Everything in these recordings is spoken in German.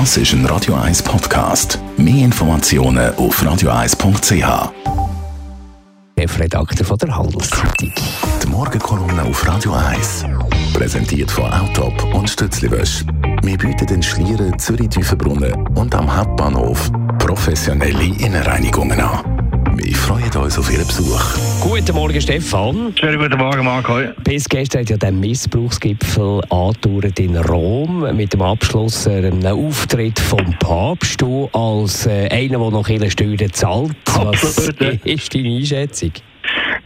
Das ist ein Radio 1 Podcast. Mehr Informationen auf radio1.ch. Chefredakteur von der Handelszeitung. Die Morgenkolumne auf Radio 1. Präsentiert von Autop und Stützliwösch. Wir bieten den Schlieren Zürich-Tüfenbrunnen und am Hauptbahnhof professionelle Innenreinigungen an. Wir freuen uns auf Ihren Besuch. Guten Morgen, Stefan. Schönen guten Morgen, Marco. Bis gestern hat ja der Missbrauchsgipfel angedauert in Rom mit dem Abschluss einem Auftritt vom Papst. Du als äh, einer, der noch viele Steuern zahlt. Was ist deine Einschätzung?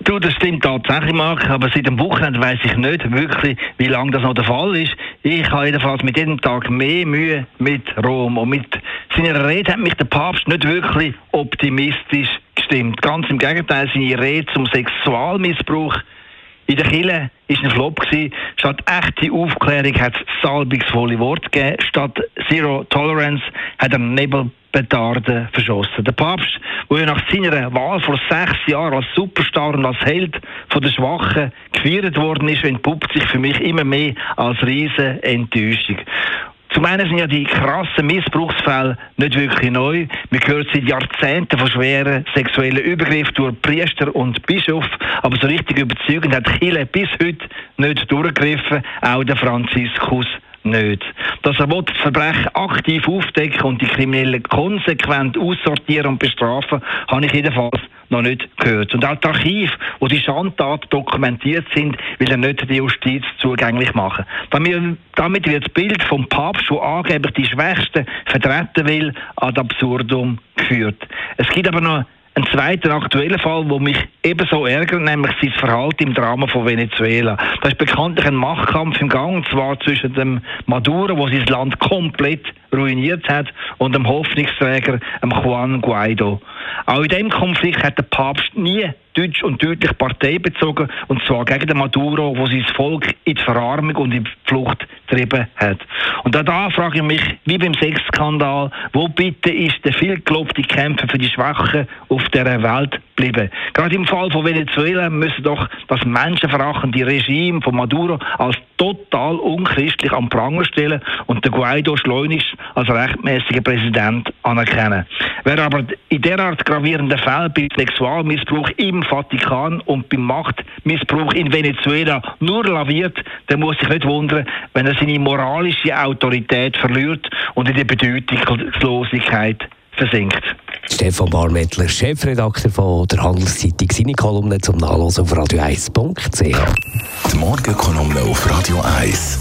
Du, das stimmt tatsächlich, Marc, aber seit dem Wochenende weiss ich nicht wirklich, wie lange das noch der Fall ist. Ich habe jedenfalls mit jedem Tag mehr Mühe mit Rom und mit seiner Rede hat mich der Papst nicht wirklich optimistisch gestimmt. Ganz im Gegenteil, seine Rede zum Sexualmissbrauch in der Kille ist ein Flop gewesen. Statt echte Aufklärung hat es salbungsvolle Worte gegeben. Statt Zero Tolerance hat er Nebelpetarden verschossen. Der Papst, der nach seiner Wahl vor sechs Jahren als Superstar und als Held von der Schwachen gefeiert worden ist, entpuppt sich für mich immer mehr als riesen Enttäuschung. Zum einen sind ja die krassen Missbrauchsfälle nicht wirklich neu. Wir hören seit Jahrzehnten von schweren sexuellen Übergriffen durch Priester und Bischof, aber so richtig überzeugend hat Chile bis heute nicht durchgegriffen, auch der Franziskus nicht. Dass er das Verbrechen aktiv aufdecken und die Kriminellen konsequent aussortieren und bestrafen, habe ich jedenfalls noch nicht gehört. Und auch die Archive, wo die Schandtaten dokumentiert sind, will er nicht der Justiz zugänglich machen. Damit, wird das Bild vom Papst, der angeblich die Schwächsten vertreten will, ad absurdum geführt. Es gibt aber noch einen zweiten aktuellen Fall, der mich ebenso ärgert, nämlich sein Verhalten im Drama von Venezuela. Da ist bekanntlich ein Machtkampf im Gang, und zwar zwischen dem Maduro, der sein Land komplett ruiniert hat, und dem Hoffnungsträger, dem Juan Guaido. Auch in diesem Konflikt hat der Papst nie deutsch und deutlich Partei bezogen, und zwar gegen den Maduro, wo sein Volk in die Verarmung und in die Flucht getrieben hat. Und auch da frage ich mich, wie beim Sexskandal, wo bitte ist der viel gelobte Kämpfer für die Schwachen auf dieser Welt geblieben? Gerade im Fall von Venezuela müssen doch das menschenverachtende Regime von Maduro als total unchristlich am Pranger stellen und den Guaido schleunigst als rechtmäßiger Präsident anerkennen. Wer aber in derart gravierenden Fällen bei Sexualmissbrauch im Vatikan und beim Machtmissbrauch in Venezuela nur laviert, der muss sich nicht wundern, wenn er seine moralische Autorität verliert und in die Bedeutungslosigkeit versinkt. Stefan Barmettler, Chefredakteur von der Handelszeitung, seine Kolumne zum Nachlesen auf radio1.ch. Die Morgenkolumne auf Radio 1.